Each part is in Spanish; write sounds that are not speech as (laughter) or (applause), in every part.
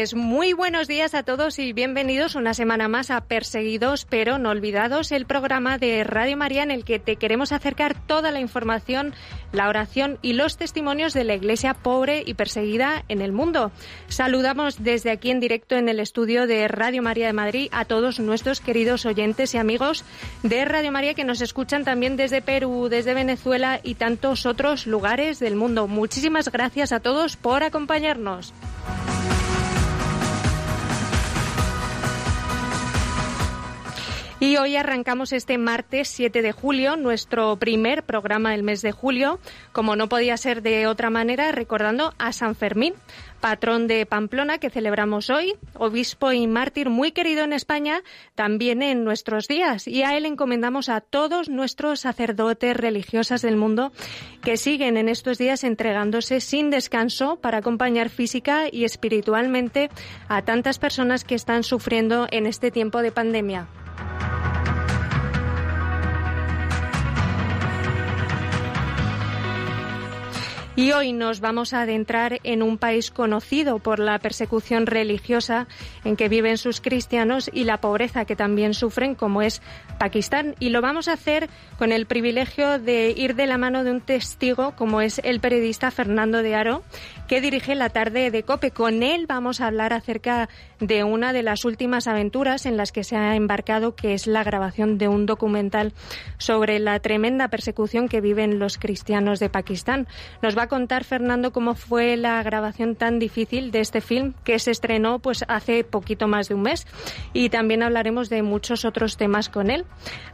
Pues muy buenos días a todos y bienvenidos una semana más a Perseguidos pero no olvidados, el programa de Radio María en el que te queremos acercar toda la información, la oración y los testimonios de la iglesia pobre y perseguida en el mundo. Saludamos desde aquí en directo en el estudio de Radio María de Madrid a todos nuestros queridos oyentes y amigos de Radio María que nos escuchan también desde Perú, desde Venezuela y tantos otros lugares del mundo. Muchísimas gracias a todos por acompañarnos. Y hoy arrancamos este martes 7 de julio, nuestro primer programa del mes de julio, como no podía ser de otra manera, recordando a San Fermín, patrón de Pamplona que celebramos hoy, obispo y mártir muy querido en España, también en nuestros días. Y a él encomendamos a todos nuestros sacerdotes religiosas del mundo que siguen en estos días entregándose sin descanso para acompañar física y espiritualmente a tantas personas que están sufriendo en este tiempo de pandemia. Y hoy nos vamos a adentrar en un país conocido por la persecución religiosa en que viven sus cristianos y la pobreza que también sufren, como es Pakistán. Y lo vamos a hacer con el privilegio de ir de la mano de un testigo, como es el periodista Fernando de Aro, que dirige la tarde de COPE. Con él vamos a hablar acerca de una de las últimas aventuras en las que se ha embarcado, que es la grabación de un documental sobre la tremenda persecución que viven los cristianos de Pakistán. Nos va contar, Fernando, cómo fue la grabación tan difícil de este film que se estrenó pues hace poquito más de un mes y también hablaremos de muchos otros temas con él.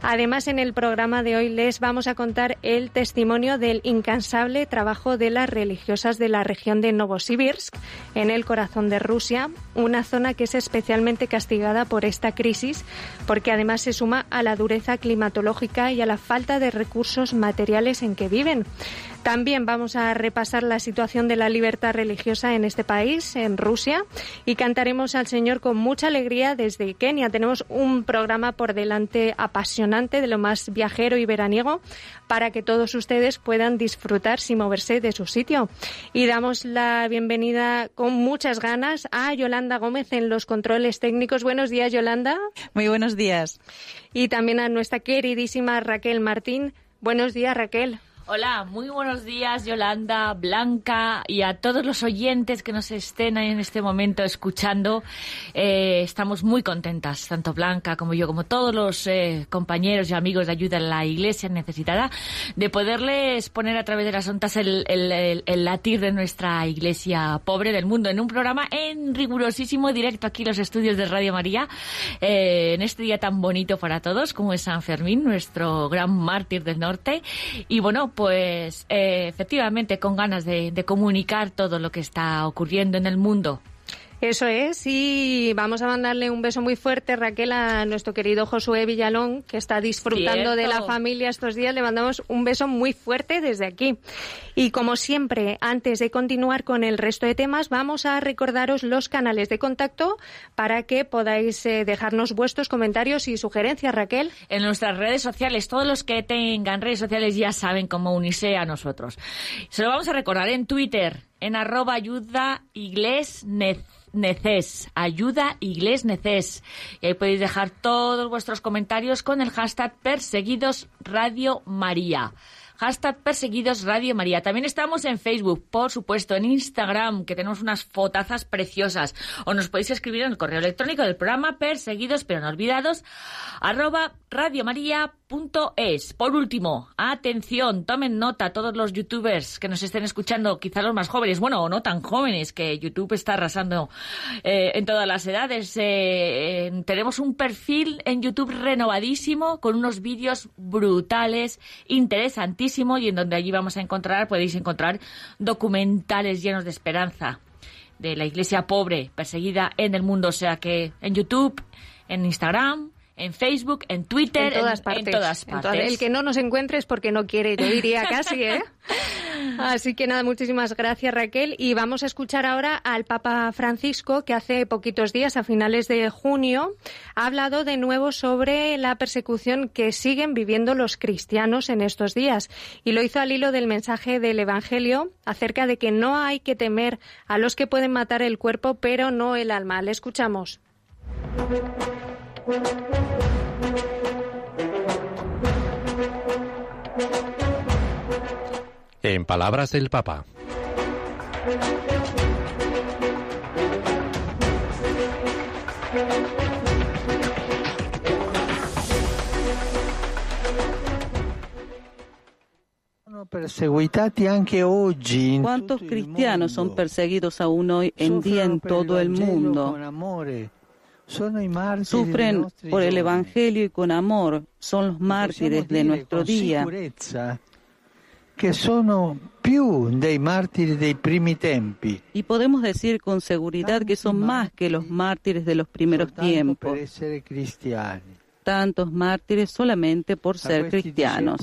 Además, en el programa de hoy les vamos a contar el testimonio del incansable trabajo de las religiosas de la región de Novosibirsk, en el corazón de Rusia, una zona que es especialmente castigada por esta crisis porque además se suma a la dureza climatológica y a la falta de recursos materiales en que viven. También vamos a repasar la situación de la libertad religiosa en este país, en Rusia, y cantaremos al Señor con mucha alegría desde Kenia. Tenemos un programa por delante apasionante, de lo más viajero y veraniego, para que todos ustedes puedan disfrutar sin moverse de su sitio. Y damos la bienvenida con muchas ganas a Yolanda Gómez en los controles técnicos. Buenos días, Yolanda. Muy buenos días. Y también a nuestra queridísima Raquel Martín. Buenos días, Raquel. Hola, muy buenos días Yolanda, Blanca y a todos los oyentes que nos estén en este momento escuchando. Eh, estamos muy contentas, tanto Blanca como yo, como todos los eh, compañeros y amigos de ayuda en la Iglesia necesitada, de poderles poner a través de las ondas el, latir de nuestra Iglesia pobre del mundo en un programa en rigurosísimo directo aquí en los estudios de Radio María, eh, en este día tan bonito para todos como es San Fermín, nuestro gran mártir del norte. Y bueno, pues eh, efectivamente con ganas de, de comunicar todo lo que está ocurriendo en el mundo. Eso es, y vamos a mandarle un beso muy fuerte, Raquel, a nuestro querido Josué Villalón, que está disfrutando de la familia estos días. Le mandamos un beso muy fuerte desde aquí. Y como siempre, antes de continuar con el resto de temas, vamos a recordaros los canales de contacto para que podáis eh, dejarnos vuestros comentarios y sugerencias, Raquel. En nuestras redes sociales, todos los que tengan redes sociales ya saben cómo unirse a nosotros. Se lo vamos a recordar en Twitter, en arroba ayuda Neces, ayuda Igles Neces. Y ahí podéis dejar todos vuestros comentarios con el hashtag Perseguidos Radio María. hashtag perseguidos Radio María. También estamos en Facebook, por supuesto, en Instagram, que tenemos unas fotazas preciosas. O nos podéis escribir en el correo electrónico del programa perseguidos pero no olvidados, arroba radiomaria.es. Por último, atención, tomen nota todos los youtubers que nos estén escuchando, quizá los más jóvenes, bueno, o no tan jóvenes, que YouTube está arrasando eh, en todas las edades. Eh, tenemos un perfil en YouTube renovadísimo con unos vídeos brutales, interesantísimo y en donde allí vamos a encontrar, podéis encontrar documentales llenos de esperanza de la iglesia pobre, perseguida en el mundo. O sea que en YouTube, en Instagram, en Facebook, en Twitter, en todas partes. el que no nos encuentre es porque no quiere, yo diría (laughs) casi, ¿eh? Así que nada, muchísimas gracias Raquel. Y vamos a escuchar ahora al Papa Francisco, que hace poquitos días, a finales de junio, ha hablado de nuevo sobre la persecución que siguen viviendo los cristianos en estos días. Y lo hizo al hilo del mensaje del Evangelio acerca de que no hay que temer a los que pueden matar el cuerpo, pero no el alma. Le escuchamos. En palabras del Papa. ¿Cuántos cristianos son perseguidos aún hoy en día en todo el mundo? Sufren por el Evangelio y con amor. Son los mártires de nuestro día. Y podemos decir con seguridad que son más que los mártires de los primeros tiempos. Tantos mártires solamente por ser cristianos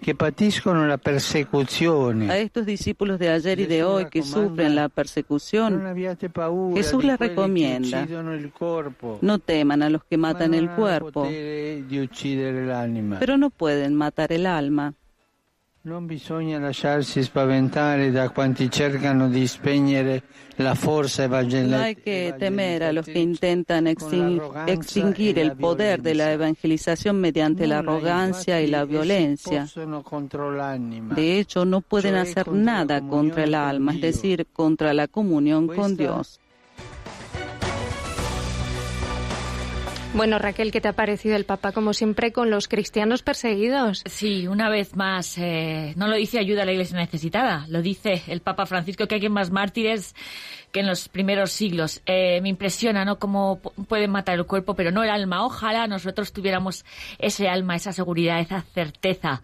que patiscono la persecución. A estos discípulos de ayer y de hoy que sufren la persecución, Jesús les recomienda, no teman a los que matan el cuerpo, pero no pueden matar el alma. Non bisogna lasciarsi spaventare da quanti cercano di spegnere la. No hay que temer a los que intentan extinguir el poder de la evangelización mediante la arrogancia y la violencia. De hecho, no pueden hacer nada contra el alma, es decir, contra la comunión con Dios. Bueno, Raquel, ¿qué te ha parecido el Papa, como siempre, con los cristianos perseguidos? Sí, una vez más, eh, no lo dice ayuda a la iglesia necesitada, lo dice el Papa Francisco, que hay más mártires que en los primeros siglos. Eh, me impresiona, ¿no?, cómo pueden matar el cuerpo, pero no el alma. Ojalá nosotros tuviéramos ese alma, esa seguridad, esa certeza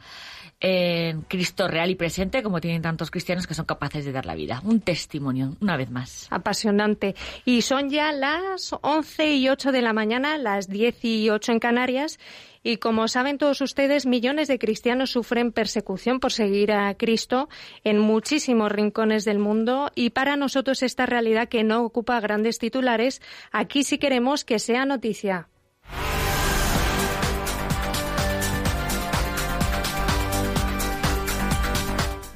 en Cristo real y presente, como tienen tantos cristianos que son capaces de dar la vida. Un testimonio, una vez más. Apasionante. Y son ya las 11 y 8 de la mañana, las 10 y 8 en Canarias. Y como saben todos ustedes, millones de cristianos sufren persecución por seguir a Cristo en muchísimos rincones del mundo y para nosotros esta realidad que no ocupa grandes titulares, aquí sí queremos que sea noticia.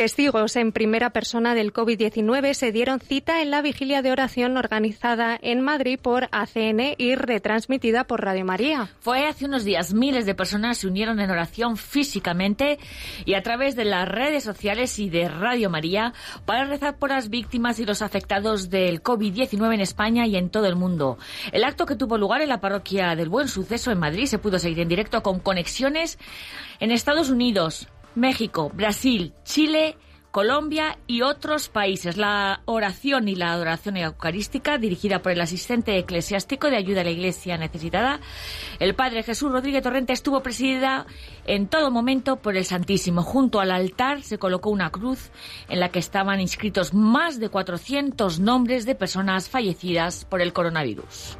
Testigos en primera persona del COVID-19 se dieron cita en la vigilia de oración organizada en Madrid por ACN y retransmitida por Radio María. Fue hace unos días. Miles de personas se unieron en oración físicamente y a través de las redes sociales y de Radio María para rezar por las víctimas y los afectados del COVID-19 en España y en todo el mundo. El acto que tuvo lugar en la parroquia del Buen Suceso en Madrid se pudo seguir en directo con conexiones en Estados Unidos, México, Brasil, Chile, Colombia y otros países. La oración y la adoración eucarística, dirigida por el asistente eclesiástico de ayuda a la Iglesia necesitada, el Padre Jesús Rodríguez Torrente, estuvo presidida en todo momento por el Santísimo. Junto al altar se colocó una cruz en la que estaban inscritos más de 400 nombres de personas fallecidas por el coronavirus.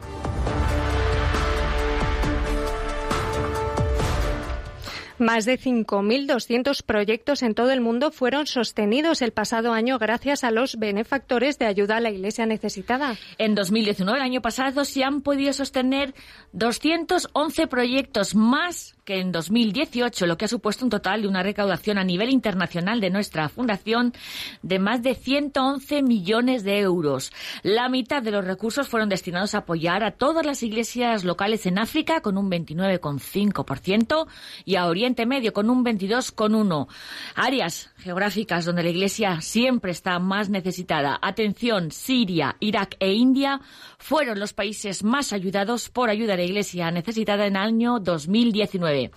Más de 5.200 proyectos en todo el mundo fueron sostenidos el pasado año gracias a los benefactores de ayuda a la Iglesia necesitada. En 2019, el año pasado, se han podido sostener 211 proyectos más que en 2018, lo que ha supuesto un total de una recaudación a nivel internacional de nuestra fundación de más de 111 millones de euros. La mitad de los recursos fueron destinados a apoyar a todas las iglesias locales en África con un 29,5% y a Oriente Medio con un 22,1%. Áreas geográficas donde la iglesia siempre está más necesitada. Atención, Siria, Irak e India fueron los países más ayudados por ayuda a la iglesia necesitada en el año 2019.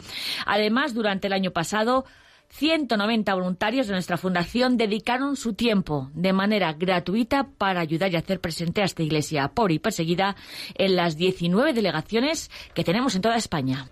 Además, durante el año pasado, 190 voluntarios de nuestra fundación dedicaron su tiempo de manera gratuita para ayudar y hacer presente a esta iglesia pobre y perseguida en las 19 delegaciones que tenemos en toda España.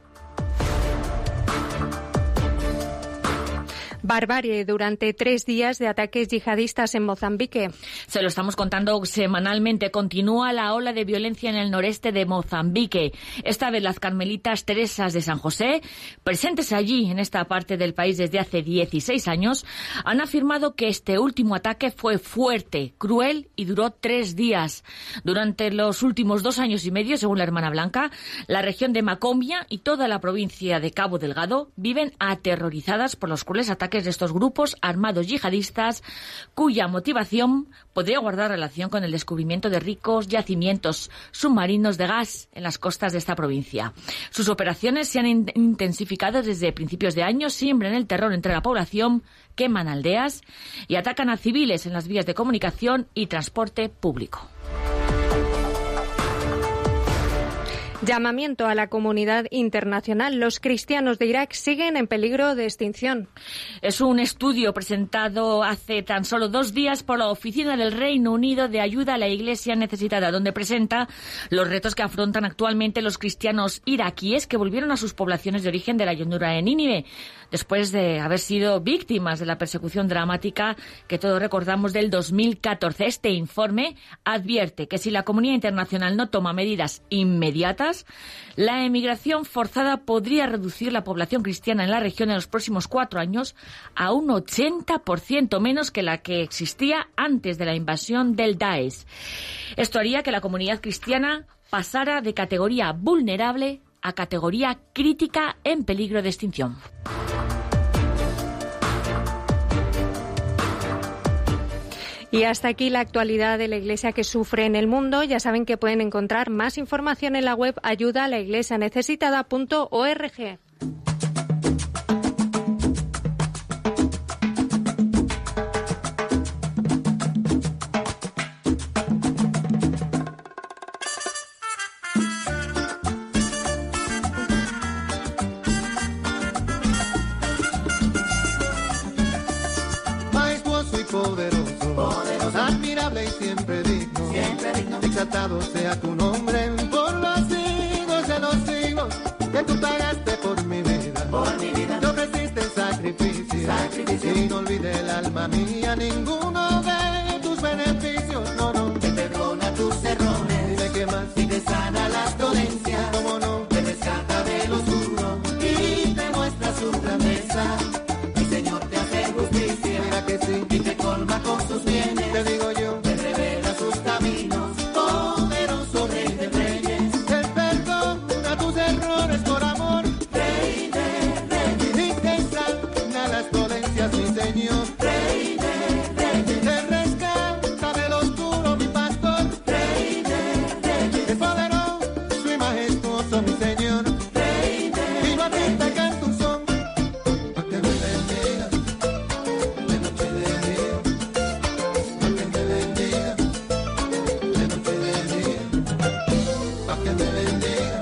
Barbarie durante tres días de ataques yihadistas en Mozambique. Se lo estamos contando semanalmente. Continúa la ola de violencia en el noreste de Mozambique. Esta vez las carmelitas Teresas de San José, presentes allí en esta parte del país desde hace 16 años, han afirmado que este último ataque fue fuerte, cruel y duró tres días. Durante los últimos dos años y medio, según la hermana Blanca, la región de Macombia y toda la provincia de Cabo Delgado viven aterrorizadas por los crueles ataques de estos grupos armados yihadistas cuya motivación podría guardar relación con el descubrimiento de ricos yacimientos submarinos de gas en las costas de esta provincia. Sus operaciones se han intensificado desde principios de año, siembran el terror entre la población, queman aldeas y atacan a civiles en las vías de comunicación y transporte público. Llamamiento a la comunidad internacional. Los cristianos de Irak siguen en peligro de extinción. Es un estudio presentado hace tan solo dos días por la Oficina del Reino Unido de Ayuda a la Iglesia Necesitada, donde presenta los retos que afrontan actualmente los cristianos iraquíes que volvieron a sus poblaciones de origen de la llanura de Nínive después de haber sido víctimas de la persecución dramática que todos recordamos del 2014. Este informe advierte que si la comunidad internacional no toma medidas inmediatas, la emigración forzada podría reducir la población cristiana en la región en los próximos cuatro años a un 80% menos que la que existía antes de la invasión del Daesh. Esto haría que la comunidad cristiana pasara de categoría vulnerable a categoría crítica en peligro de extinción. Y hasta aquí la actualidad de la Iglesia que sufre en el mundo. Ya saben que pueden encontrar más información en la web ayuda a la iglesia necesitada.org. que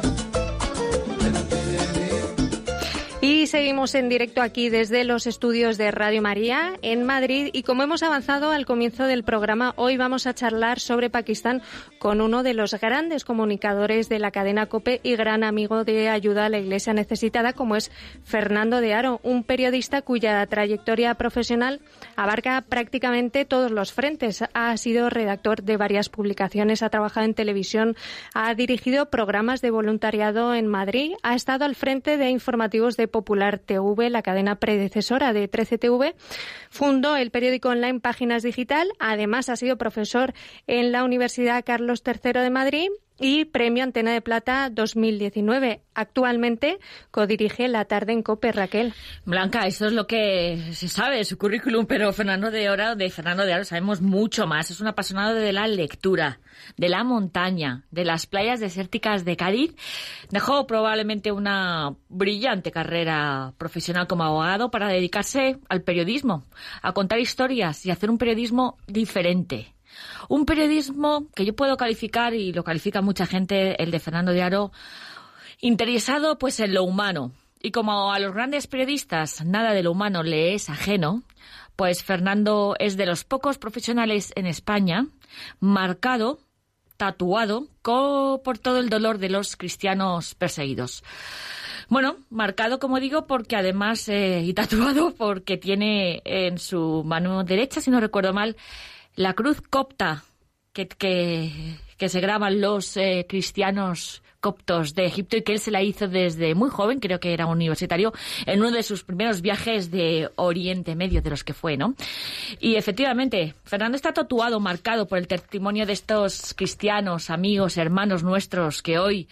seguimos en directo aquí desde los estudios de Radio María en Madrid y como hemos avanzado al comienzo del programa, hoy vamos a charlar sobre Pakistán con uno de los grandes comunicadores de la cadena COPE y gran amigo de ayuda a la Iglesia necesitada como es Fernando de Aro, un periodista cuya trayectoria profesional abarca prácticamente todos los frentes. Ha sido redactor de varias publicaciones, ha trabajado en televisión, ha dirigido programas de voluntariado en Madrid, ha estado al frente de informativos de Popular TV, la cadena predecesora de 13TV. Fundó el periódico online Páginas Digital. Además, ha sido profesor en la Universidad Carlos III de Madrid y Premio Antena de Plata 2019. Actualmente codirige La Tarde en Cope, Raquel. Blanca, eso es lo que se sabe su currículum, pero Fernando de Oro, de Fernando de Oro sabemos mucho más. Es un apasionado de la lectura, de la montaña, de las playas desérticas de Cádiz. Dejó probablemente una brillante carrera profesional como abogado para dedicarse al periodismo, a contar historias y hacer un periodismo diferente. Un periodismo que yo puedo calificar, y lo califica mucha gente, el de Fernando de Aro, interesado pues en lo humano. Y como a los grandes periodistas nada de lo humano le es ajeno, pues Fernando es de los pocos profesionales en España marcado, tatuado por todo el dolor de los cristianos perseguidos. Bueno, marcado, como digo, porque además, eh, y tatuado, porque tiene en su mano derecha, si no recuerdo mal, la cruz copta que, que, se graban los eh, cristianos coptos de Egipto y que él se la hizo desde muy joven, creo que era universitario, en uno de sus primeros viajes de Oriente Medio, de los que fue, ¿no? Y efectivamente, Fernando está tatuado, marcado por el testimonio de estos cristianos, amigos, hermanos nuestros que hoy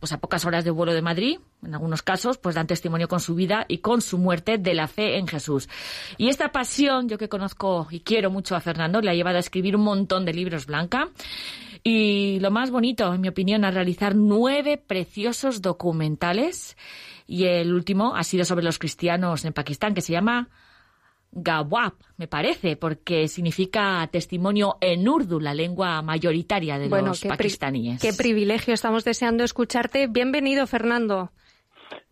pues a pocas horas de vuelo de Madrid, en algunos casos, pues dan testimonio con su vida y con su muerte de la fe en Jesús. Y esta pasión, yo que conozco y quiero mucho a Fernando, le ha llevado a escribir un montón de libros, Blanca. Y lo más bonito, en mi opinión, a realizar nueve preciosos documentales. Y el último ha sido sobre los cristianos en Pakistán, que se llama Gawab, me parece, porque significa testimonio en urdu, la lengua mayoritaria de Bueno, los qué, pri- pakistaníes. qué privilegio, estamos deseando escucharte. Bienvenido, Fernando.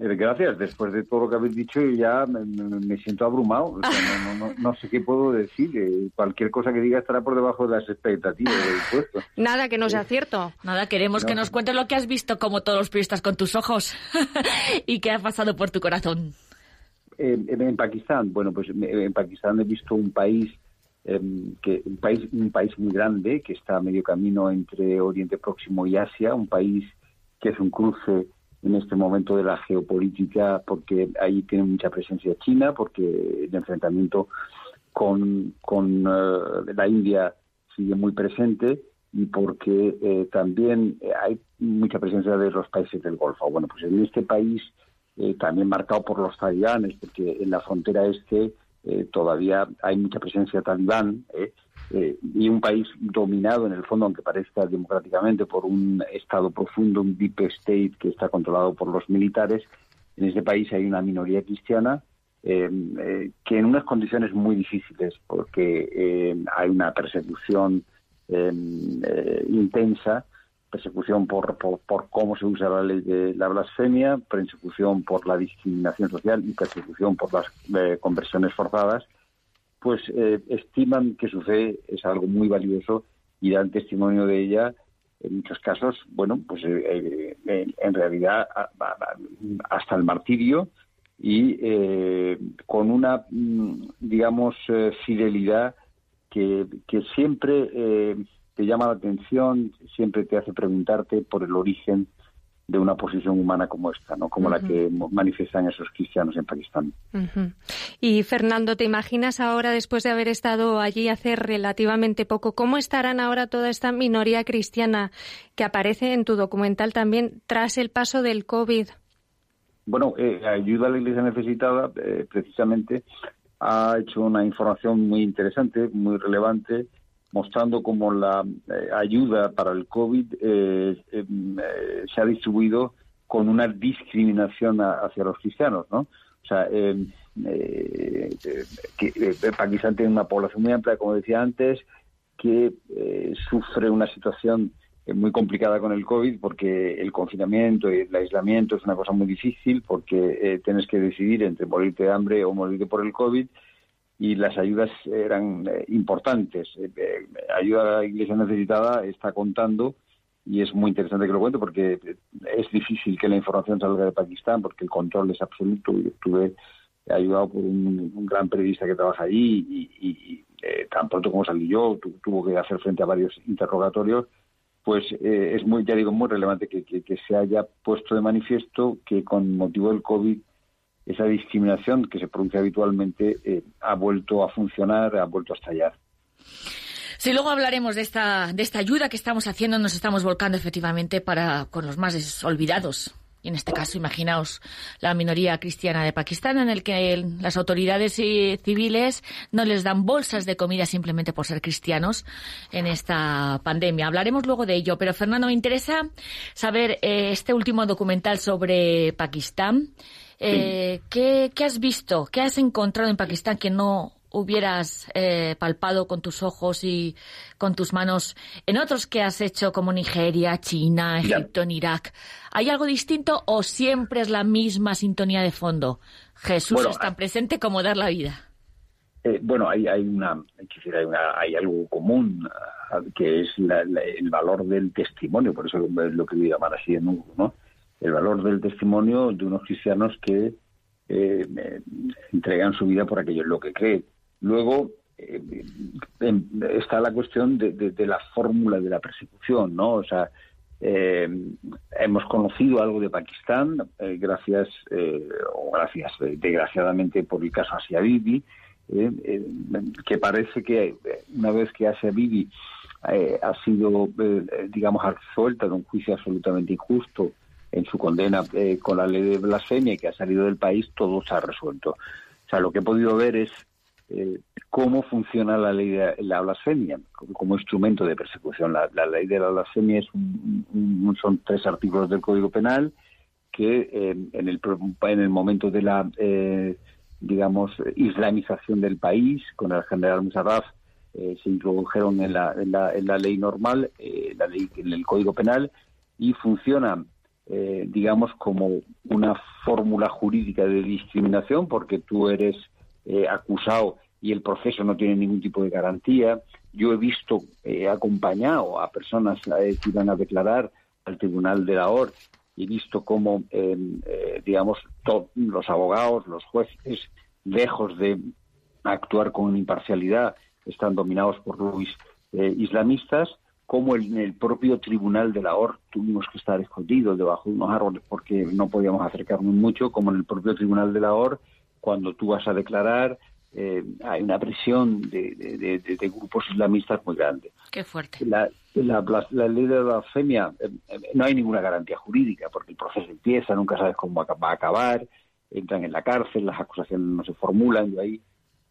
Eh, Gracias. Después de todo lo que habéis dicho, yo ya me, me- siento abrumado. O sea, no, no- no- no sé qué puedo decir. Eh, cualquier cosa que diga estará por debajo de las expectativas del puesto. Nada que no sea cierto. Nada, queremos que No. nos cuentes lo que has visto, como todos los periodistas, con tus ojos (laughs) y qué ha pasado por tu corazón. Eh, en, Pakistán, bueno, pues en Pakistán he visto un país em, que un país un país muy grande que está a medio camino entre Oriente Próximo y Asia, un país que es un cruce en este momento de la geopolítica porque ahí tiene mucha presencia China, porque el enfrentamiento con, con eh, la India sigue muy presente y porque eh, también hay mucha presencia de los países del Golfo. Bueno, pues en este país eh, también marcado por los talibanes, porque en la frontera este eh, todavía hay mucha presencia talibán, eh, eh, y un país dominado en el fondo, aunque parezca democráticamente, por un Estado profundo, un deep state que está controlado por los militares. En este país hay una minoría cristiana que en unas condiciones muy difíciles, porque hay una persecución intensa, persecución por, por, por cómo se usa la ley de la blasfemia, persecución por la discriminación social y persecución por las eh, conversiones forzadas, pues eh, estiman que su fe es algo muy valioso y dan testimonio de ella en muchos casos, bueno, pues eh, en realidad hasta el martirio y con una, mm, digamos, fidelidad que, que siempre te llama la atención, siempre te hace preguntarte por el origen de una posición humana como esta, ¿no? Como la que manifiestan esos cristianos en Pakistán. Y Fernando, ¿te imaginas ahora, después de haber estado allí hace relativamente poco, cómo estarán ahora toda esta minoría cristiana que aparece en tu documental también tras el paso del COVID? Bueno, eh, Ayuda a la Iglesia Necesitada, eh, precisamente, ha hecho una información muy interesante, muy relevante, mostrando cómo la eh, ayuda para el COVID eh, em, eh, se ha distribuido con una discriminación a- hacia los cristianos, ¿no? O sea, eh, eh, que eh, Pakistán tiene una población muy amplia, como decía antes, que eh, sufre una situación eh, muy complicada con el COVID porque el confinamiento y el aislamiento es una cosa muy difícil porque eh, tienes que decidir entre morirte de hambre o morirte por el COVID y las ayudas eran eh, importantes. Eh, eh, ayuda a la Iglesia necesitada está contando y es muy interesante que lo cuente porque es difícil que la información salga de Pakistán porque el control es absoluto. Yo estuve ayudado por un, gran periodista que trabaja allí y, eh, tan pronto como salí yo tu- tuvo que hacer frente a varios interrogatorios pues eh, es muy, ya digo, muy relevante que- que se haya puesto de manifiesto que con motivo del COVID esa discriminación que se produce habitualmente eh, ha vuelto a funcionar, ha vuelto a estallar. Si luego hablaremos de esta, de esta ayuda que estamos haciendo, nos estamos volcando efectivamente para con los más olvidados. Y en este caso, imaginaos la minoría cristiana de Pakistán, en el que las autoridades civiles no les dan bolsas de comida simplemente por ser cristianos en esta pandemia. Hablaremos luego de ello, pero Fernando, me interesa saber eh, este último documental sobre Pakistán. Eh, ¿qué, ¿Qué has visto? ¿Qué has encontrado en Pakistán que no hubieras eh, palpado con tus ojos y con tus manos en otros que has hecho como Nigeria, China, Egipto, en Irak. ¿Hay algo distinto o siempre es la misma sintonía de fondo? Jesús Bueno, es tan presente como dar la vida. Eh, bueno, hay, hay, una, hay, hay algo común, ah, que es la- la- el valor del testimonio, por eso es lo que voy a llamar así en Hugo, ¿no? El valor del testimonio de unos cristianos que eh, entregan su vida por aquello en lo que creen. Luego eh, em, está la cuestión de, la fórmula de la persecución, ¿no? O sea, eh, hemos conocido algo de Pakistán, gracias, o gracias, desgraciadamente, por el caso Asia Bibi, que parece que una vez que Asia Bibi ha sido, digamos, absuelta de un juicio absolutamente injusto en su condena eh, con la ley de blasfemia que ha salido del país, todo se ha resuelto. O sea, lo que he podido ver es eh, cómo funciona la ley de la blasfemia como, instrumento de persecución. La, ley de la blasfemia es un- son tres artículos del Código Penal que eh, en, el, en el momento de la, eh, digamos, islamización del país, con el general Musarraf, eh, se introdujeron en la, en la, en la ley normal, eh, la ley, en el Código Penal, y funcionan, eh, digamos, como una fórmula jurídica de discriminación, porque tú eres eh, acusado y el proceso no tiene ningún tipo de garantía. Yo he visto, he acompañado a personas eh, que iban a declarar al Tribunal de la OR y he visto cómo, eh, eh, digamos, los abogados, los jueces, lejos de actuar con imparcialidad, están dominados por lobbies eh, islamistas, como en el propio tribunal de la OR tuvimos que estar escondidos debajo de unos árboles porque no podíamos acercarnos mucho, como en el propio tribunal de la OR, cuando tú vas a declarar, eh, hay una presión de, de- de- de- de grupos islamistas muy grande. Qué fuerte. La, la, la ley de la blasfemia eh, eh, no hay ninguna garantía jurídica porque el proceso empieza, nunca sabes cómo va a acabar, entran en la cárcel, las acusaciones no se formulan. Yo ahí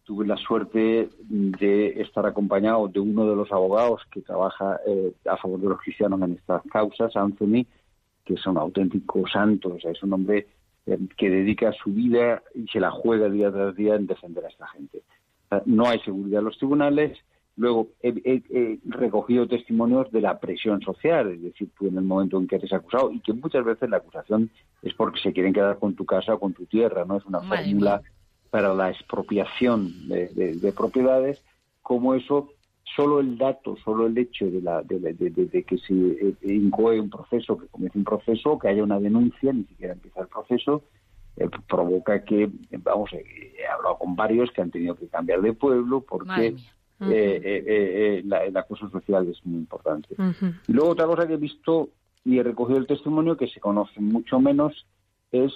tuve la suerte de estar acompañado de uno de los abogados que trabaja eh, a favor de los cristianos en estas causas, Anthony, que es un auténtico santo, o sea, es un hombre eh, que dedica su vida y se la juega día tras día en defender a esta gente. No hay seguridad en los tribunales. Luego he, he- he recogido testimonios de la presión social, es decir, tú en el momento en que eres acusado, y que muchas veces la acusación es porque se quieren quedar con tu casa o con tu tierra, no es una Madre fórmula para la expropiación de, de- de propiedades, como eso, solo el dato, solo el hecho de, la, de, que se eh, incoe un proceso, que comience un proceso, que haya una denuncia, ni siquiera empieza el proceso, eh, provoca que, eh, vamos, he hablado con varios que han tenido que cambiar de pueblo porque eh, eh, eh, la, el acoso social es muy importante. Y luego otra cosa que he visto y he recogido el testimonio que se conoce mucho menos es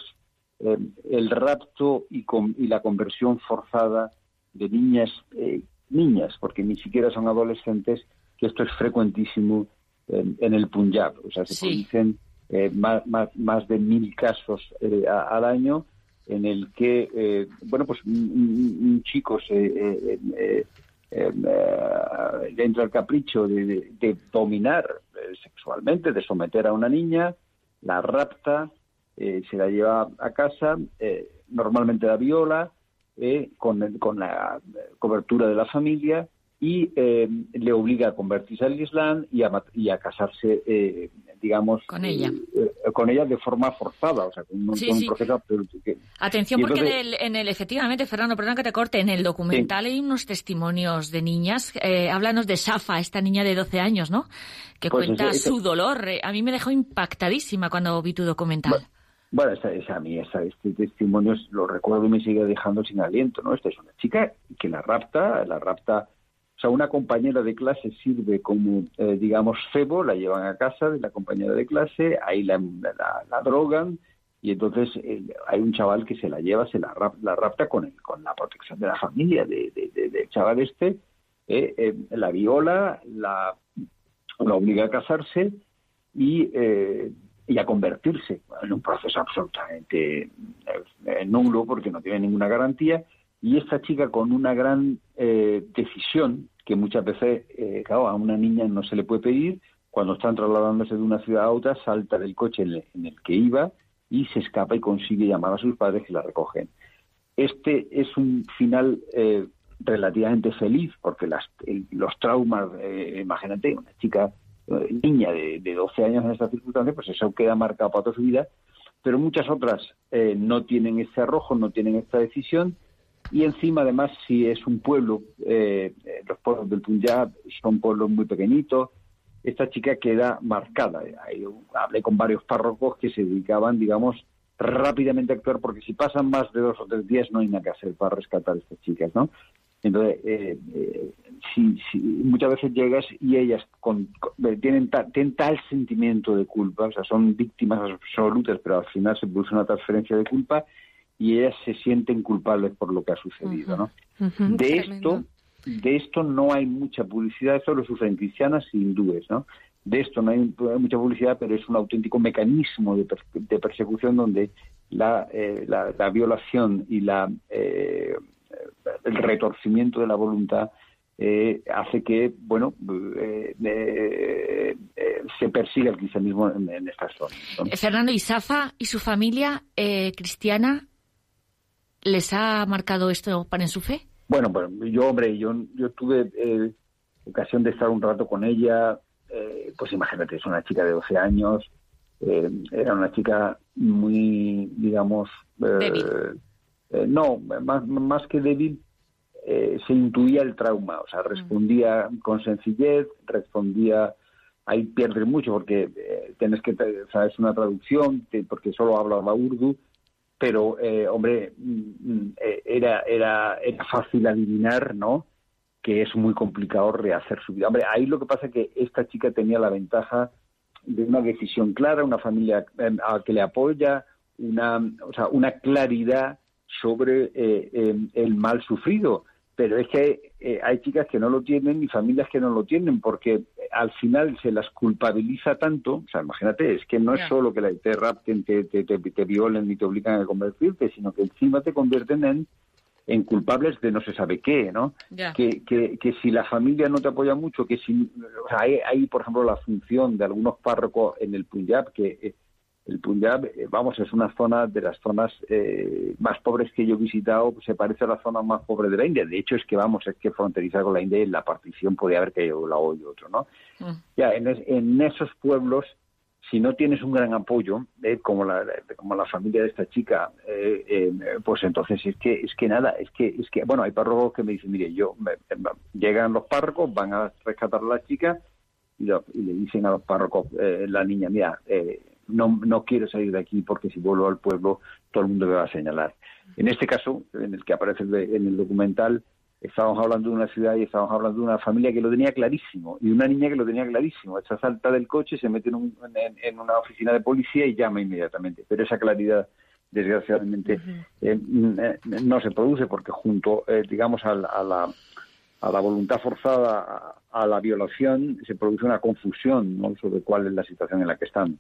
eh, el rapto y, con- y la conversión forzada de niñas, eh, niñas, porque ni siquiera son adolescentes, que esto es frecuentísimo en, en el Punjab. O sea, se Sí. producen eh, más, más, más de mil casos a- al año en el que, eh, bueno, pues un, chico se... eh, eh, eh, eh, le entra el capricho de, de- de dominar sexualmente, de someter a una niña, la rapta, eh, se la lleva a casa, eh, normalmente la viola, eh, con, con la eh, cobertura de la familia y eh, le obliga a convertirse al Islam y a, y a casarse, eh, digamos, Con ella. con ella de forma forzada, o sea, con un, Sí, con un sí. proceso que- Atención, porque en el, en el, efectivamente, Fernando, perdón que te corte, en el documental hay unos testimonios de niñas. Eh, háblanos de Safa, esta niña de 12 años, ¿no? Que Pues cuenta ese- ese- su dolor. A mí me dejó impactadísima cuando vi tu documental. Bueno, esa, esa- a mí esa- este testimonio es- lo recuerdo y me sigue dejando sin aliento, ¿no? Esta es una chica que la rapta, la rapta, o sea, una compañera de clase sirve como, eh, digamos, cebo, la llevan a casa de la compañera de clase, ahí la, la, la drogan, y entonces eh, hay un chaval que se la lleva, se la, rap- la rapta con, el- con la protección de la familia de, de- de- del chaval este, eh, eh, la viola, la, la obliga a casarse y, eh, y a convertirse en un proceso absolutamente eh, nulo porque no tiene ninguna garantía. Y esta chica con una gran eh, decisión, que muchas veces, eh, claro, a una niña no se le puede pedir, cuando están trasladándose de una ciudad a otra, salta del coche en el, que iba y se escapa y consigue llamar a sus padres que la recogen. Este es un final eh, relativamente feliz porque las, el- los traumas, eh, imagínate, una chica, eh, niña de, de 12 años en esta circunstancia, pues eso queda marcado para toda su vida, pero muchas otras eh, no tienen ese arrojo, no tienen esta decisión y encima además si es un pueblo, eh, eh, los pueblos del Punjab son pueblos muy pequeñitos, esta chica queda marcada. Hablé con varios párrocos que se dedicaban, digamos, rápidamente a actuar, porque si pasan más de dos o tres días no hay nada que hacer para rescatar a estas chicas, ¿no? Entonces, eh, eh, si, si muchas veces llegas y ellas con- con- eh, tienen, ta- tienen tal sentimiento de culpa, o sea, son víctimas absolutas, pero al final se produce una transferencia de culpa y ellas se sienten culpables por lo que ha sucedido, ¿no? De tremendo. esto de esto no hay mucha publicidad esto lo sufren cristianas y hindúes no de esto no hay, mucha publicidad pero es un auténtico mecanismo de, per- de persecución donde la, eh, la, la violación y la eh, el retorcimiento de la voluntad eh, hace que bueno eh, eh, eh, se persiga el cristianismo en, en estas zonas ¿no? Eh, Fernando, ¿y Safa y su familia eh, cristiana les ha marcado esto para en su fe? Bueno, pues yo, hombre, yo, yo tuve eh, ocasión de estar un rato con ella, pues imagínate, es una chica de 12 años, era una chica muy, digamos... Débil. Eh, no, más, más que débil, eh, se intuía el trauma, o sea, respondía con sencillez, respondía... Ahí pierdes mucho porque eh, tienes que, o sea, es una traducción, te- porque solo hablaba urdu, pero eh, hombre mm, mm, era era era fácil adivinar no que es muy complicado rehacer su vida. Hombre ahí lo que pasa es que esta chica tenía la ventaja de una decisión clara una familia a que le apoya una o sea una claridad sobre eh, eh, el mal sufrido. Pero es que eh, hay chicas que no lo tienen y familias que no lo tienen porque al final se las culpabiliza tanto, o sea, imagínate, es que no es solo que la- te rapten, te, te, te, te violen y te obligan a convertirte, sino que encima te convierten en, en culpables de no se sabe qué, ¿no? Que, que, que si la familia no te apoya mucho, que si, o sea, hay, hay, por ejemplo, la función de algunos párrocos en el Punjab, que eh, el Punjab, eh, vamos, es una zona de las zonas eh, más pobres que yo he visitado, se parece a la zona más pobre de la India. De hecho, es que, vamos, es que fronteriza con la India y la partición podría haber caído un lado y otro, ¿no? Mm. Ya, en, es- en esos pueblos, si no tienes un gran apoyo, eh, como, la, como la familia de esta chica, eh, eh, pues entonces es que es que nada, es que es que bueno, hay párrocos que me dicen, mire, yo me- me- llegan los párrocos, van a rescatar a la chica y, lo- y le dicen a los párrocos, eh, la niña, mira, eh, no, no quiero salir de aquí porque si vuelvo al pueblo todo el mundo me va a señalar. En este caso, en el que aparece en el documental, estábamos hablando de una ciudad y estábamos hablando de una familia que lo tenía clarísimo y una niña que lo tenía clarísimo. Esta salta del coche, se mete en, un- en- en una oficina de policía y llama inmediatamente. Pero esa claridad, desgraciadamente, eh, eh, no se produce porque junto, eh, digamos, al- a, la, a la voluntad forzada, a, la violación, se produce una confusión ¿no? sobre cuál es la situación en la que están.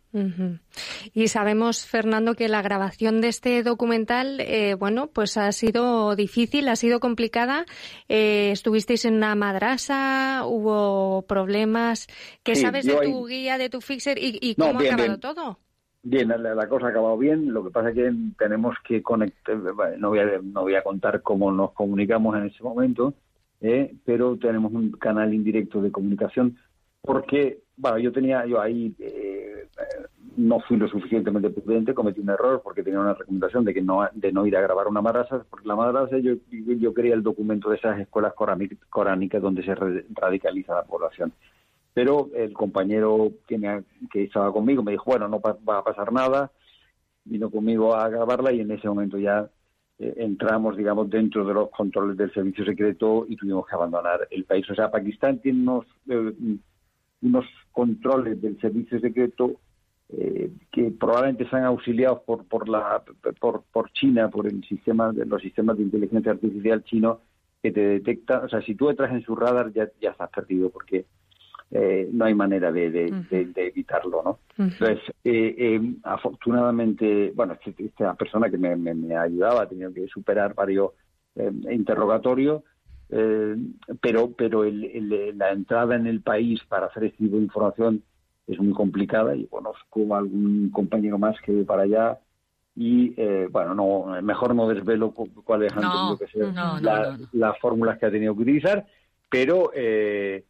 Y sabemos, Fernando, que la grabación de este documental, eh, bueno, pues ha sido difícil, ha sido complicada. Eh, estuvisteis en una madrasa, hubo problemas. ¿Qué Sí, sabes de ahí- tu guía, de tu fixer y, y No, cómo bien, ha acabado bien. todo? Bien, la, la cosa ha acabado bien. Lo que pasa es que tenemos que conectar. bueno, No voy a, no voy a contar cómo nos comunicamos en ese momento, eh, pero tenemos un canal indirecto de comunicación porque, bueno, yo tenía, yo ahí eh, no fui lo suficientemente prudente, cometí un error porque tenía una recomendación de que no de no ir a grabar una madrasa, porque la madrasa yo, yo quería el documento de esas escuelas coránicas donde se radicaliza la población. Pero el compañero que, me, que estaba conmigo me dijo, bueno, no va a pasar nada, vino conmigo a grabarla y en ese momento ya eh, entramos, digamos, dentro de los controles del servicio secreto y tuvimos que abandonar el país. O sea, Pakistán tiene unos, eh, unos controles del servicio secreto eh, que probablemente sean auxiliados por por la por, por China por el sistema los sistemas de inteligencia artificial chino que te detecta o sea si tú entras en su radar ya ya estás perdido porque eh, no hay manera de, de, de- de evitarlo no entonces eh, eh, afortunadamente bueno este- esta persona que me, me, me ayudaba ha tenido que superar varios eh, interrogatorios eh, pero pero el- el- la entrada en el país para hacer este tipo de información es muy complicada y conozco a algún compañero más que ve para allá y eh, bueno no mejor no desvelo cu- cuáles han No, tenido que ser no, no, la- las fórmulas que ha tenido que utilizar pero eh,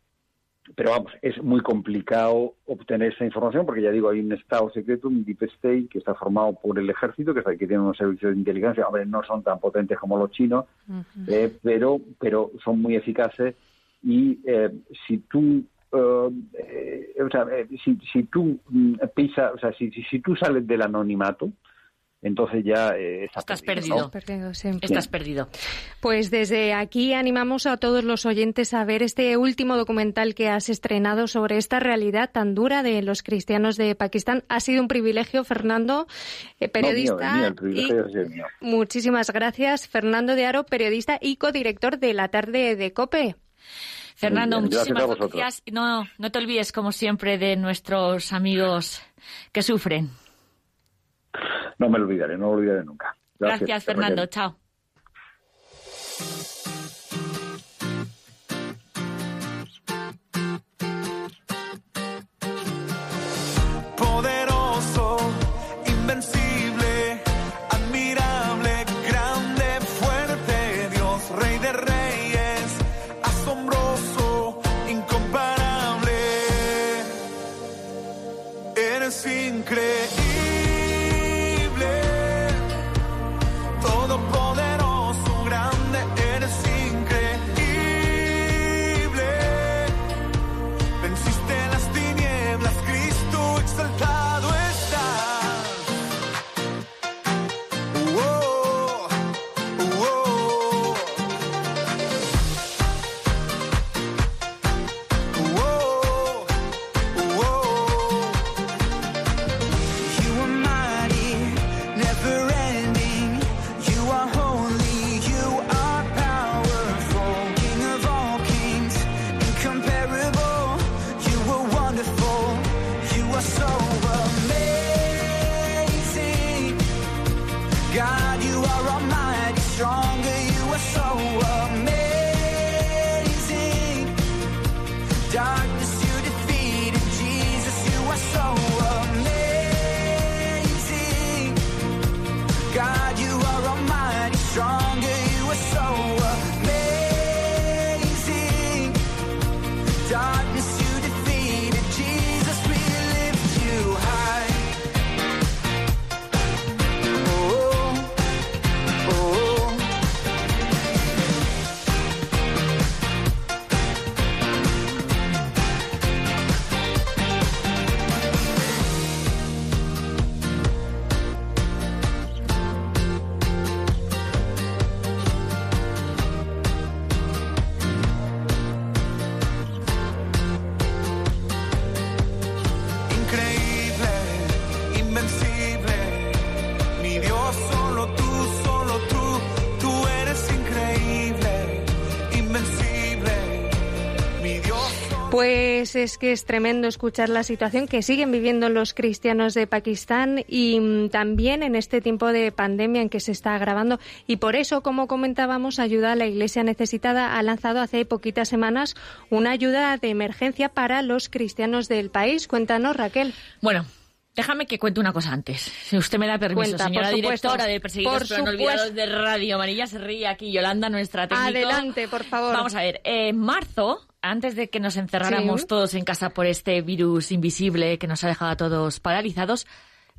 pero vamos, es muy complicado obtener esa información porque ya digo, hay un Estado secreto, un Deep State, que está formado por el ejército, que, está- que tiene unos servicios de inteligencia, hombre, no son tan potentes como los chinos, eh, pero, pero son muy eficaces. Y eh, si tú eh, eh, o sea, eh, si, si tú mm, pisas, o sea, si, si, si tú sales del anonimato, entonces ya eh, estás, Estás perdido, ¿no? perdido. Perdido, sí. Estás perdido. Pues desde aquí animamos a todos los oyentes a ver este último documental que has estrenado sobre esta realidad tan dura de los cristianos de Pakistán. Ha sido un privilegio, Fernando, eh, periodista. No, mío, el mío, el y privilegio es el mío. muchísimas gracias, Fernando de Aro, periodista y codirector de la tarde de COPE. Fernando, bien, gracias muchísimas vosotros. gracias. No, no te olvides, como siempre, de nuestros amigos que sufren. No me lo olvidaré, no lo olvidaré nunca. Gracias, Fernando. Raquel. Chao. Pues es que es tremendo escuchar la situación que siguen viviendo los cristianos de Pakistán y mm, también en este tiempo de pandemia en que se está agravando. Y por eso, como comentábamos, Ayuda a la Iglesia Necesitada ha lanzado hace poquitas semanas una ayuda de emergencia para los cristianos del país. Cuéntanos, Raquel. Bueno, déjame que cuente una cosa antes. Si usted me da permiso, Cuenta, señora por supuesto. directora de Perseguidos Por pero no supuesto. olvidados de Radio Amarilla, se ríe aquí Yolanda, nuestra técnico. Adelante, por favor. Vamos a ver, en marzo, antes de que nos encerráramos Sí. todos en casa por este virus invisible que nos ha dejado a todos paralizados,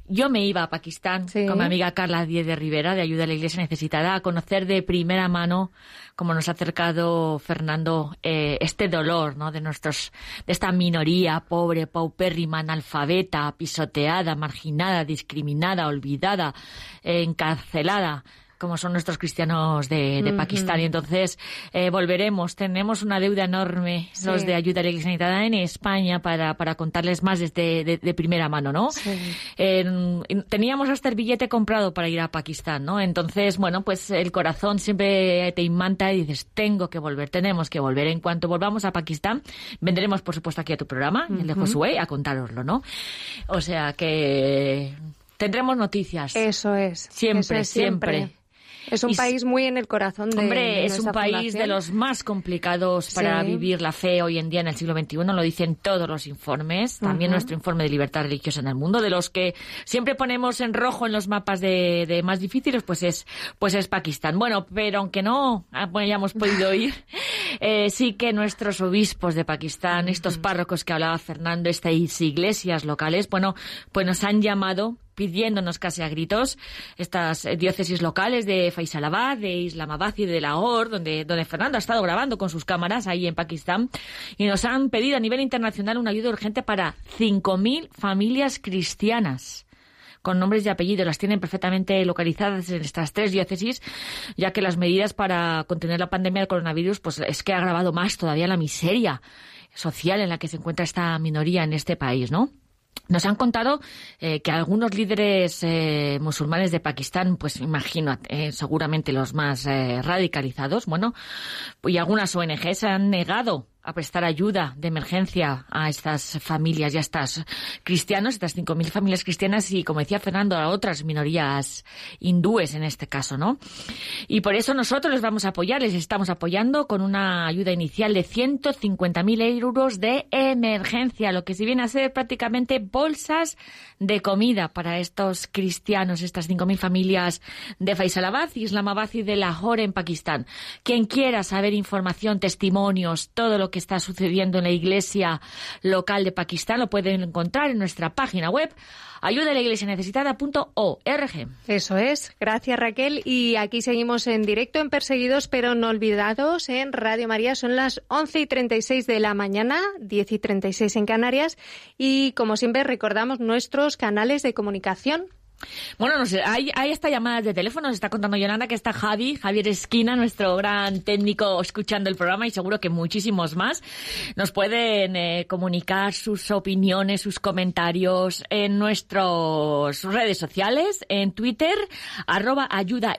yo me iba a Pakistán Sí. con mi amiga Carla Díez de Rivera, de Ayuda a la Iglesia Necesitada, a conocer de primera mano, como nos ha acercado Fernando, eh, este dolor ¿no? de, nuestros, de esta minoría pobre, paupérrima, analfabeta, pisoteada, marginada, discriminada, olvidada, eh, encarcelada como son nuestros cristianos de, de. Pakistán. Y entonces eh, volveremos. Tenemos una deuda enorme, Sí. los de ayuda a la Iglesia en España, para, para contarles más desde de, de primera mano, ¿no? En- teníamos hasta el billete comprado para ir a Pakistán, ¿no? Entonces, bueno, pues el corazón siempre te imanta y dices, tengo que volver, tenemos que volver. En cuanto volvamos a Pakistán, vendremos, por supuesto, aquí a tu programa, el de. Josué, a contároslo, ¿no? O sea que tendremos noticias. Eso es. Siempre, eso es siempre. Es un Y país muy en el corazón de Hombre, de es un país fundación. de los más complicados para Sí. vivir la fe hoy en día en el siglo XXI, lo dicen todos los informes, también nuestro informe de libertad religiosa en el mundo, de los que siempre ponemos en rojo en los mapas de, de más difíciles, pues es, pues es Pakistán. Bueno, pero aunque no ah, hayamos podido (laughs) ir, eh, sí que nuestros obispos de Pakistán, estos párrocos que hablaba Fernando, estas iglesias locales, bueno, pues nos han llamado pidiéndonos casi a gritos estas eh, diócesis locales de Faisalabad, de Islamabad y de Lahore, donde, donde Fernando ha estado grabando con sus cámaras ahí en Pakistán, y nos han pedido a nivel internacional una ayuda urgente para 5.000 familias cristianas con nombres y apellidos, las tienen perfectamente localizadas en estas tres diócesis, ya que las medidas para contener la pandemia del coronavirus, pues es que ha agravado más todavía la miseria social en la que se encuentra esta minoría en este país, ¿no? Nos han contado eh, que algunos líderes eh, musulmanes de Pakistán, pues imagino, eh, seguramente los más eh, radicalizados, bueno, y algunas ONG se han negado a prestar ayuda de emergencia a estas familias y a estas cristianos, estas 5.000 familias cristianas y, como decía Fernando, a otras minorías hindúes en este caso, ¿no? Y por eso nosotros les vamos a apoyar, les estamos apoyando con una ayuda inicial de 150.000 euros de emergencia, lo que si viene a ser prácticamente bolsas de comida para estos cristianos, estas 5.000 familias de Faisalabad, Islamabad y de Lahore en Pakistán. Quien quiera saber información, testimonios, todo lo que está sucediendo en la iglesia local de Pakistán lo pueden encontrar en nuestra página web ayudalaiglesianecesitada.org. Eso es. Gracias, Raquel. Y aquí seguimos en directo en Perseguidos pero no olvidados en Radio María. Son las 11 y 36 de la mañana, 10 y 36 en Canarias. Y como siempre, recordamos nuestros canales de comunicación. Bueno, no sé, hay, hay hasta llamadas de teléfono, nos está contando Yolanda que está Javi, Javier Esquina, nuestro gran técnico escuchando el programa y seguro que muchísimos más. Nos pueden eh, comunicar sus opiniones, sus comentarios en nuestras redes sociales, en Twitter, arroba ayuda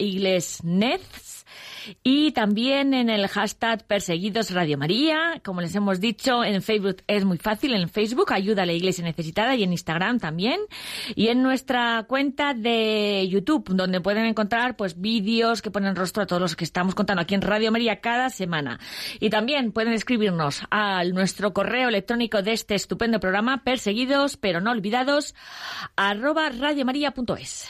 y también en el hashtag Perseguidos Radio María. Como les hemos dicho, en Facebook es muy fácil. En Facebook ayuda a la Iglesia Necesitada y en Instagram también. Y en nuestra cuenta de YouTube, donde pueden encontrar pues vídeos que ponen rostro a todos los que estamos contando aquí en Radio María cada semana. Y también pueden escribirnos a nuestro correo electrónico de este estupendo programa, perseguidos pero no olvidados, arroba radiomaria.es.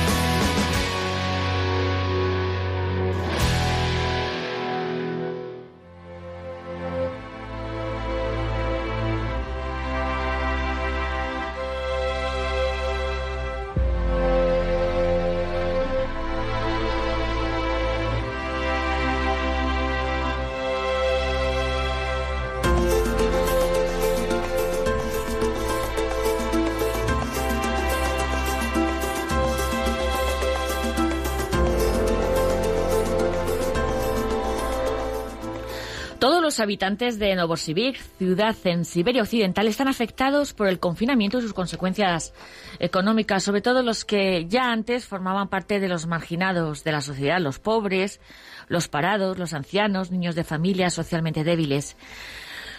Todos los habitantes de Novosibirsk, ciudad en Siberia Occidental, están afectados por el confinamiento y sus consecuencias económicas, sobre todo los que ya antes formaban parte de los marginados de la sociedad, los pobres, los parados, los ancianos, niños de familias socialmente débiles.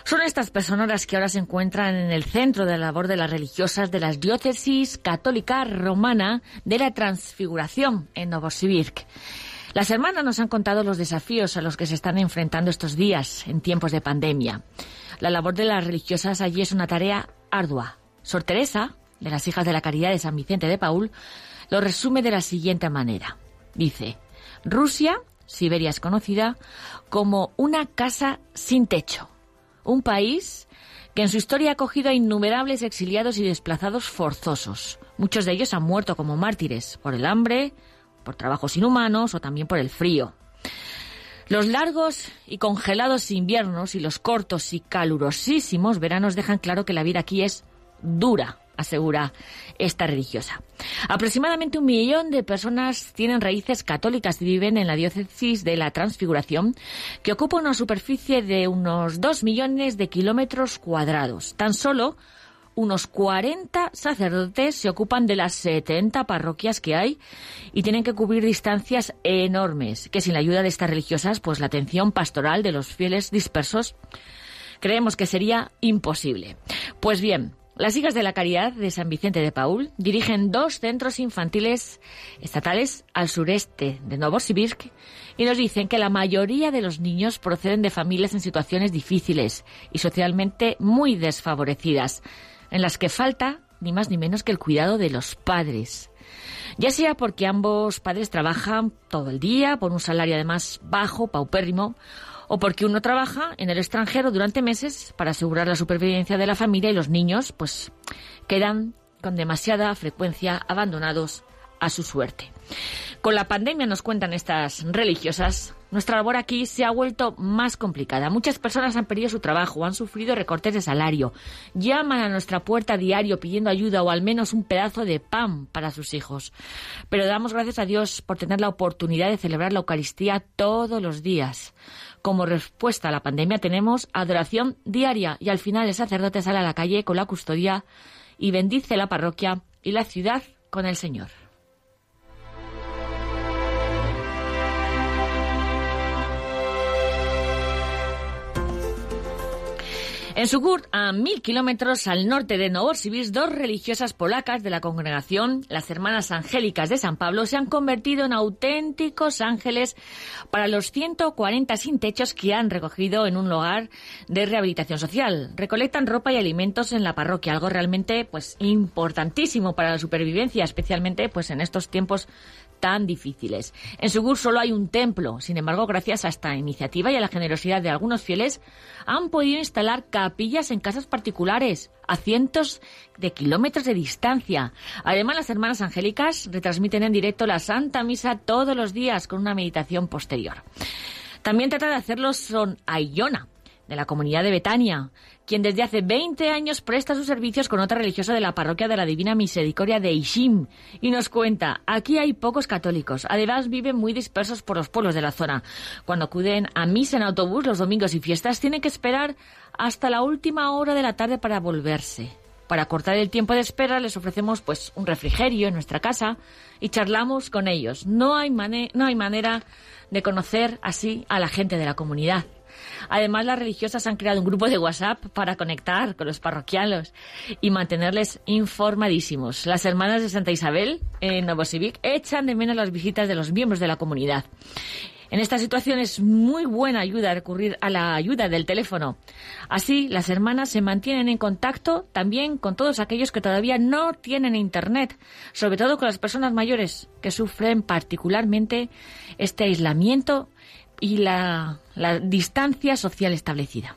Son estas personas las que ahora se encuentran en el centro de la labor de las religiosas de las diócesis católica romana de la Transfiguración en Novosibirsk. Las hermanas nos han contado los desafíos a los que se están enfrentando estos días en tiempos de pandemia. La labor de las religiosas allí es una tarea ardua. Sor Teresa, de las Hijas de la Caridad de San Vicente de Paul, lo resume de la siguiente manera. Dice, Rusia, Siberia es conocida como una casa sin techo, un país que en su historia ha acogido a innumerables exiliados y desplazados forzosos. Muchos de ellos han muerto como mártires por el hambre, por trabajos inhumanos o también por el frío. Los largos y congelados inviernos y los cortos y calurosísimos veranos dejan claro que la vida aquí es dura, asegura esta religiosa. Aproximadamente un millón de personas tienen raíces católicas y viven en la diócesis de la Transfiguración, que ocupa una superficie de unos dos millones de kilómetros cuadrados. Tan solo unos 40 sacerdotes se ocupan de las 70 parroquias que hay y tienen que cubrir distancias enormes, que sin la ayuda de estas religiosas, pues la atención pastoral de los fieles dispersos creemos que sería imposible. Pues bien, las Hijas de la Caridad de San Vicente de Paul dirigen dos centros infantiles estatales al sureste de Novosibirsk y nos dicen que la mayoría de los niños proceden de familias en situaciones difíciles y socialmente muy desfavorecidas, en las que falta ni más ni menos que el cuidado de los padres. Ya sea porque ambos padres trabajan todo el día por un salario además bajo, paupérrimo, o porque uno trabaja en el extranjero durante meses para asegurar la supervivencia de la familia y los niños pues quedan con demasiada frecuencia abandonados a su suerte. Con la pandemia, nos cuentan estas religiosas, nuestra labor aquí se ha vuelto más complicada. Muchas personas han perdido su trabajo, han sufrido recortes de salario, llaman a nuestra puerta diario pidiendo ayuda o al menos un pedazo de pan para sus hijos. Pero damos gracias a Dios por tener la oportunidad de celebrar la Eucaristía todos los días. Como respuesta a la pandemia tenemos adoración diaria y al final el sacerdote sale a la calle con la custodia y bendice la parroquia y la ciudad con el Señor. En Sugurt, a mil kilómetros al norte de Novosibirsk, dos religiosas polacas de la congregación, las Hermanas Angélicas de San Pablo, se han convertido en auténticos ángeles para los 140 sin techos que han recogido en un lugar de rehabilitación social. Recolectan ropa y alimentos en la parroquia, algo realmente pues importantísimo para la supervivencia, especialmente pues en estos tiempos tan difíciles. En Sugur solo hay un templo, sin embargo, gracias a esta iniciativa y a la generosidad de algunos fieles, han podido instalar capillas en casas particulares a cientos de kilómetros de distancia. Además, las hermanas angélicas retransmiten en directo la Santa Misa todos los días con una meditación posterior. También trata de hacerlo son Ayona, de la comunidad de Betania, quien desde hace 20 años presta sus servicios con otra religiosa de la parroquia de la Divina Misericordia de Ishim. Y nos cuenta, aquí hay pocos católicos, además viven muy dispersos por los pueblos de la zona. Cuando acuden a misa en autobús los domingos y fiestas, tienen que esperar hasta la última hora de la tarde para volverse. Para cortar el tiempo de espera les ofrecemos pues un refrigerio en nuestra casa y charlamos con ellos. No hay, no hay manera de conocer así a la gente de la comunidad. Además, las religiosas han creado un grupo de WhatsApp para conectar con los parroquianos y mantenerles informadísimos. Las hermanas de Santa Isabel en Novosibirsk echan de menos las visitas de los miembros de la comunidad. En esta situación es muy buena ayuda recurrir a la ayuda del teléfono. Así, las hermanas se mantienen en contacto también con todos aquellos que todavía no tienen internet, sobre todo con las personas mayores que sufren particularmente este aislamiento y la, la distancia social establecida.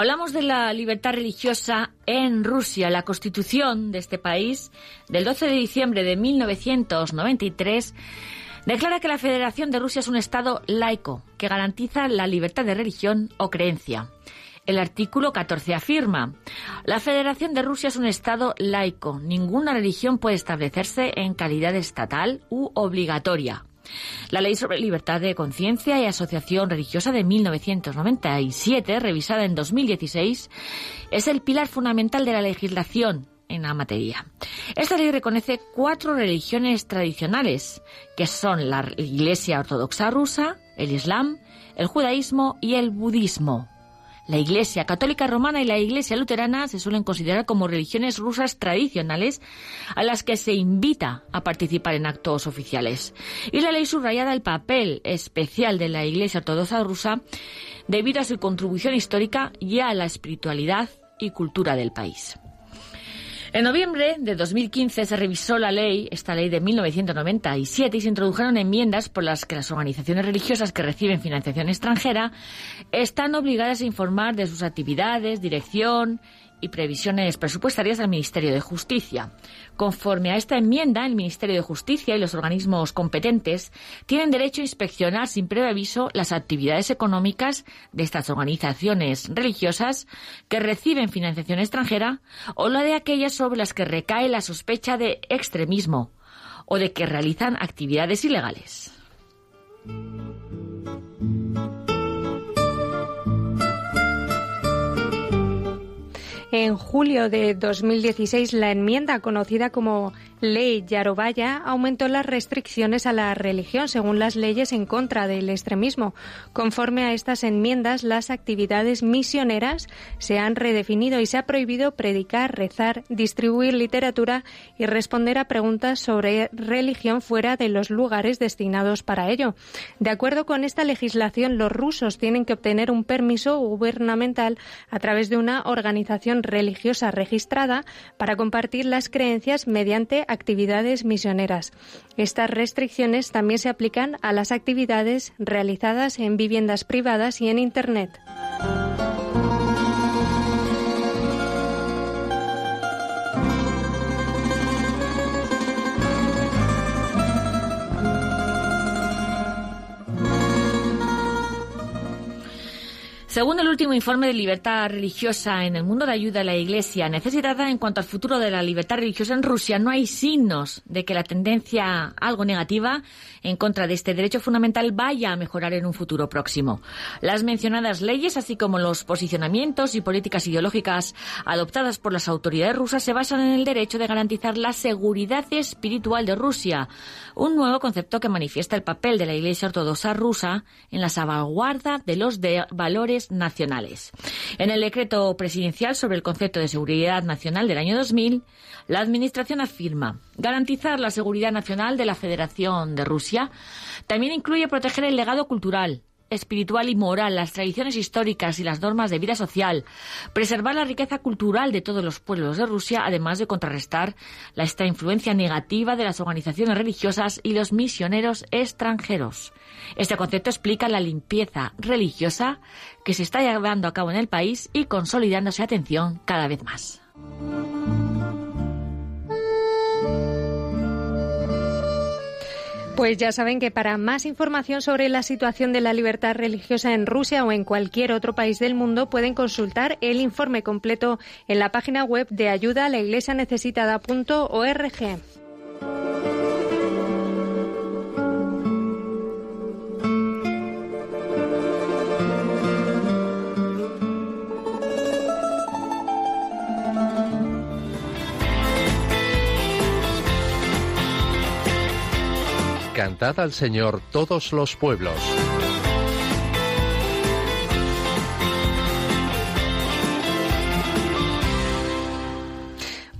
Hablamos de la libertad religiosa en Rusia. La constitución de este país, del 12 de diciembre de 1993, declara que la Federación de Rusia es un Estado laico que garantiza la libertad de religión o creencia. El artículo 14 afirma, la Federación de Rusia es un Estado laico. Ninguna religión puede establecerse en calidad estatal u obligatoria. La Ley sobre Libertad de Conciencia y Asociación Religiosa de 1997, revisada en 2016, es el pilar fundamental de la legislación en la materia. Esta ley reconoce cuatro religiones tradicionales, que son la Iglesia Ortodoxa rusa, el Islam, el judaísmo y el budismo. La Iglesia Católica Romana y la Iglesia Luterana se suelen considerar como religiones rusas tradicionales a las que se invita a participar en actos oficiales. Y la ley subrayada el papel especial de la Iglesia Ortodoxa rusa debido a su contribución histórica y a la espiritualidad y cultura del país. En noviembre de 2015 se revisó la ley, esta ley de 1997, y se introdujeron enmiendas por las que las organizaciones religiosas que reciben financiación extranjera están obligadas a informar de sus actividades, dirección y previsiones presupuestarias al Ministerio de Justicia. Conforme a esta enmienda, el Ministerio de Justicia y los organismos competentes tienen derecho a inspeccionar sin previo aviso las actividades económicas de estas organizaciones religiosas que reciben financiación extranjera o la de aquellas sobre las que recae la sospecha de extremismo o de que realizan actividades ilegales. En julio de 2016, la enmienda conocida como Ley Yarovaya aumentó las restricciones a la religión según las leyes en contra del extremismo. Conforme a estas enmiendas, las actividades misioneras se han redefinido y se ha prohibido predicar, rezar, distribuir literatura y responder a preguntas sobre religión fuera de los lugares destinados para ello. De acuerdo con esta legislación, los rusos tienen que obtener un permiso gubernamental a través de una organización religiosa registrada para compartir las creencias mediante actividades misioneras. Estas restricciones también se aplican a las actividades realizadas en viviendas privadas y en Internet. Según el último informe de libertad religiosa en el mundo de ayuda a la Iglesia necesitada en cuanto al futuro de la libertad religiosa en Rusia, no hay signos de que la tendencia algo negativa en contra de este derecho fundamental vaya a mejorar en un futuro próximo. Las mencionadas leyes, así como los posicionamientos y políticas ideológicas adoptadas por las autoridades rusas, se basan en el derecho de garantizar la seguridad espiritual de Rusia, un nuevo concepto que manifiesta el papel de la Iglesia Ortodoxa rusa en la salvaguarda de los valores nacionales. En el decreto presidencial sobre el concepto de seguridad nacional del año 2000, la Administración afirma garantizar la seguridad nacional de la Federación de Rusia también incluye proteger el legado cultural, espiritual y moral, las tradiciones históricas y las normas de vida social, preservar la riqueza cultural de todos los pueblos de Rusia, además de contrarrestar la esta influencia negativa de las organizaciones religiosas y los misioneros extranjeros. Este concepto explica la limpieza religiosa que se está llevando a cabo en el país y consolidándose atención cada vez más. Pues ya saben que para más información sobre la situación de la libertad religiosa en Rusia o en cualquier otro país del mundo pueden consultar el informe completo en la página web de ayuda necesitada.org. Cantad al Señor todos los pueblos.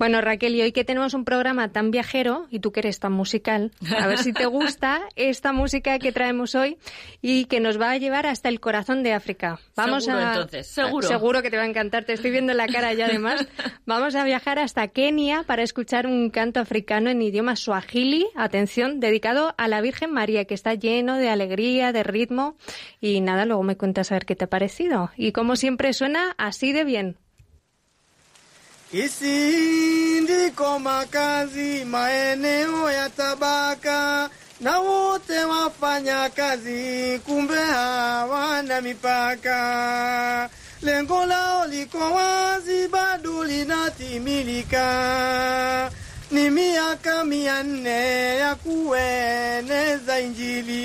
Bueno, Raquel, y hoy que tenemos un programa tan viajero y tú que eres tan musical, a ver si te (laughs) gusta esta música que traemos hoy y que nos va a llevar hasta el corazón de África. Vamos Seguro, a entonces, seguro. Seguro que te va a encantar, te estoy viendo la cara ya además. (laughs) Vamos a viajar hasta Kenia para escuchar un canto africano en idioma swahili, atención, dedicado a la Virgen María, que está lleno de alegría, de ritmo y nada, luego me cuentas a ver qué te ha parecido. Y como siempre suena así de bien. Hizi ndiko makazi maeneo ya tabaka na wote wafanya kazi, kumbe hawana mipaka. Lengo lao liko wazi, bado linatimilika. ni miaka mia nne ya kueneza Injili.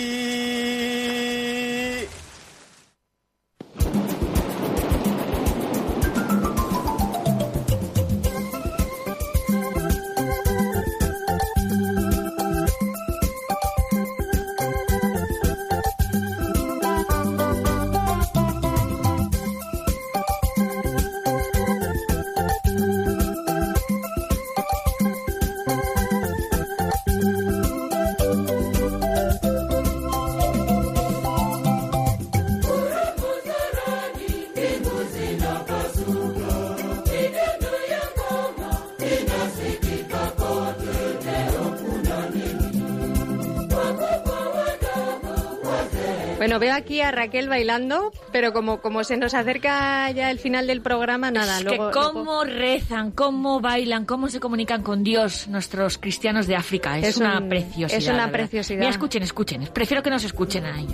Bueno, veo aquí a Raquel bailando, pero como, como se nos acerca ya el final del programa, nada. Es luego, que cómo rezan, cómo bailan, cómo se comunican con Dios nuestros cristianos de África. Es, Es una un- preciosidad. es una preciosidad. Mira, escuchen, escuchen. Prefiero que nos escuchen ahí.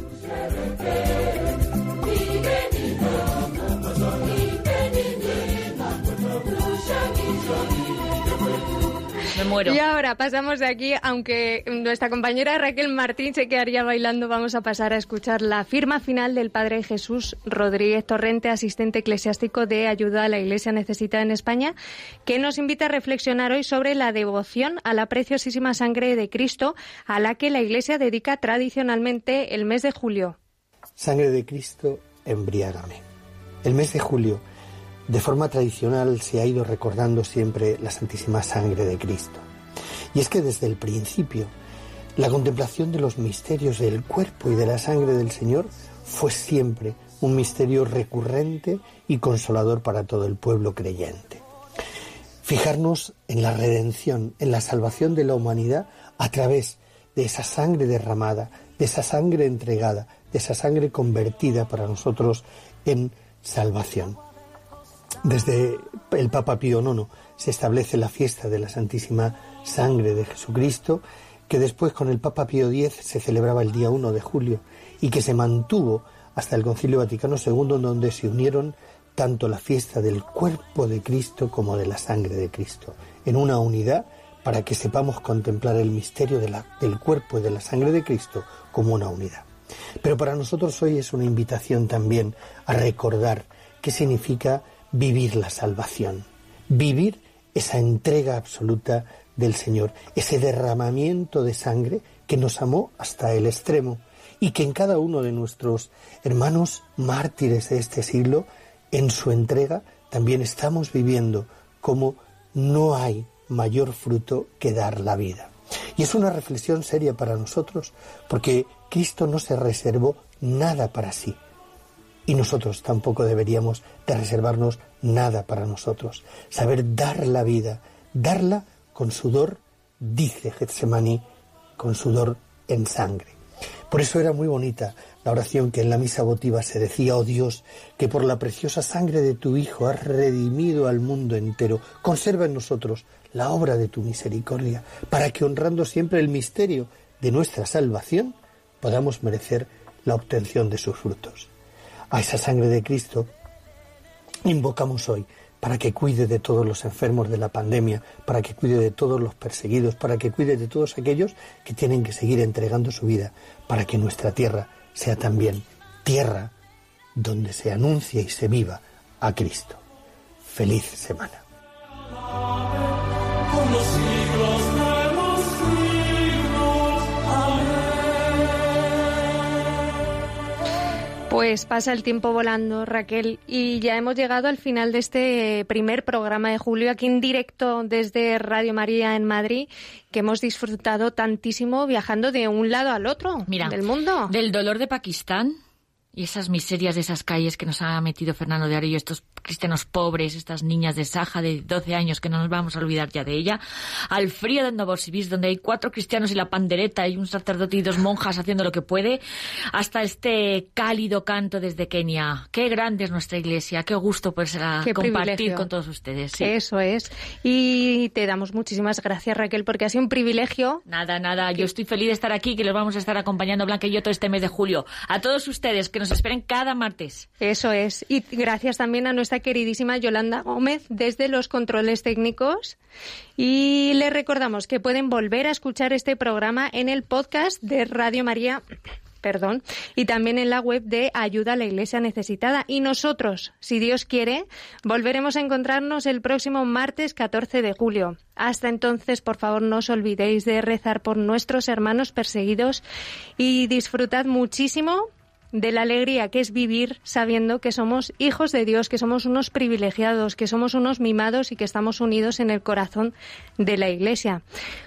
Muero. Y ahora pasamos de aquí, aunque nuestra compañera Raquel Martín se quedaría bailando, vamos a pasar a escuchar la firma final del Padre Jesús Rodríguez Torrente, asistente eclesiástico de Ayuda a la Iglesia Necesitada en España, que nos invita a reflexionar hoy sobre la devoción a la preciosísima sangre de Cristo, a la que la Iglesia dedica tradicionalmente el mes de julio. Sangre de Cristo, embriágame. El mes de julio, de forma tradicional, se ha ido recordando siempre la Santísima Sangre de Cristo. Y es que desde el principio, la contemplación de los misterios del cuerpo y de la sangre del Señor fue siempre un misterio recurrente y consolador para todo el pueblo creyente. Fijarnos en la redención, en la salvación de la humanidad a través de esa sangre derramada, de esa sangre entregada, de esa sangre convertida para nosotros en salvación. Desde el Papa Pío IX se establece la fiesta de la Santísima Sangre de Jesucristo, que después con el Papa Pío X se celebraba el día 1 de julio y que se mantuvo hasta el Concilio Vaticano II, donde se unieron tanto la fiesta del cuerpo de Cristo como de la sangre de Cristo, en una unidad para que sepamos contemplar el misterio del cuerpo y de la sangre de Cristo como una unidad. Pero para nosotros hoy es una invitación también a recordar qué significa vivir la salvación, vivir esa entrega absoluta del Señor, ese derramamiento de sangre que nos amó hasta el extremo y que en cada uno de nuestros hermanos mártires de este siglo, en su entrega, también estamos viviendo como no hay mayor fruto que dar la vida. Y es una reflexión seria para nosotros, porque Cristo no se reservó nada para sí. Y nosotros tampoco deberíamos de reservarnos nada para nosotros. Saber dar la vida, darla con sudor, dice Getsemaní, con sudor en sangre. Por eso era muy bonita la oración que en la misa votiva se decía, oh Dios, que por la preciosa sangre de tu Hijo has redimido al mundo entero. Conserva en nosotros la obra de tu misericordia, para que honrando siempre el misterio de nuestra salvación, podamos merecer la obtención de sus frutos. A esa sangre de Cristo invocamos hoy para que cuide de todos los enfermos de la pandemia, para que cuide de todos los perseguidos, para que cuide de todos aquellos que tienen que seguir entregando su vida, para que nuestra tierra sea también tierra donde se anuncie y se viva a Cristo. Feliz semana. Pues pasa el tiempo volando, Raquel, y ya hemos llegado al final de este primer programa de julio aquí en directo desde Radio María en Madrid, que hemos disfrutado tantísimo viajando de un lado al otro Mira, del mundo. Del dolor de Pakistán y esas miserias de esas calles que nos ha metido Fernando de Arroyo, estos cristianos pobres, estas niñas de Saja de 12 años que no nos vamos a olvidar ya de ella, al frío de Novosibirsk, donde hay cuatro cristianos y la pandereta y un sacerdote y dos monjas haciendo lo que puede, hasta este cálido canto desde Kenia. Qué grande es nuestra iglesia, qué gusto Qué compartir privilegio. con todos ustedes. sí. Eso es. Y te damos muchísimas gracias, Raquel, porque ha sido un privilegio. Nada, nada, yo estoy feliz de estar aquí, que los vamos a estar acompañando Blanca y yo todo este mes de julio. A todos ustedes que nos esperen cada martes. Eso es. Y gracias también a nuestra queridísima Yolanda Gómez desde los controles técnicos. Y les recordamos que pueden volver a escuchar este programa en el podcast de Radio María perdón, y también en la web de Ayuda a la Iglesia Necesitada. Y nosotros, si Dios quiere, volveremos a encontrarnos el próximo martes 14 de julio. Hasta entonces, por favor, no os olvidéis de rezar por nuestros hermanos perseguidos y disfrutad muchísimo de la alegría que es vivir sabiendo que somos hijos de Dios, que somos unos privilegiados, que somos unos mimados y que estamos unidos en el corazón de la Iglesia.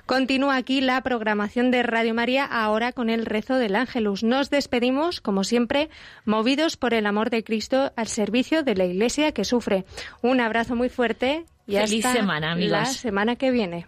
Continúa aquí la programación de Radio María ahora con el rezo del Ángelus. Nos despedimos, como siempre, movidos por el amor de Cristo al servicio de la Iglesia que sufre. Un abrazo muy fuerte y Feliz hasta semana, la semana que viene.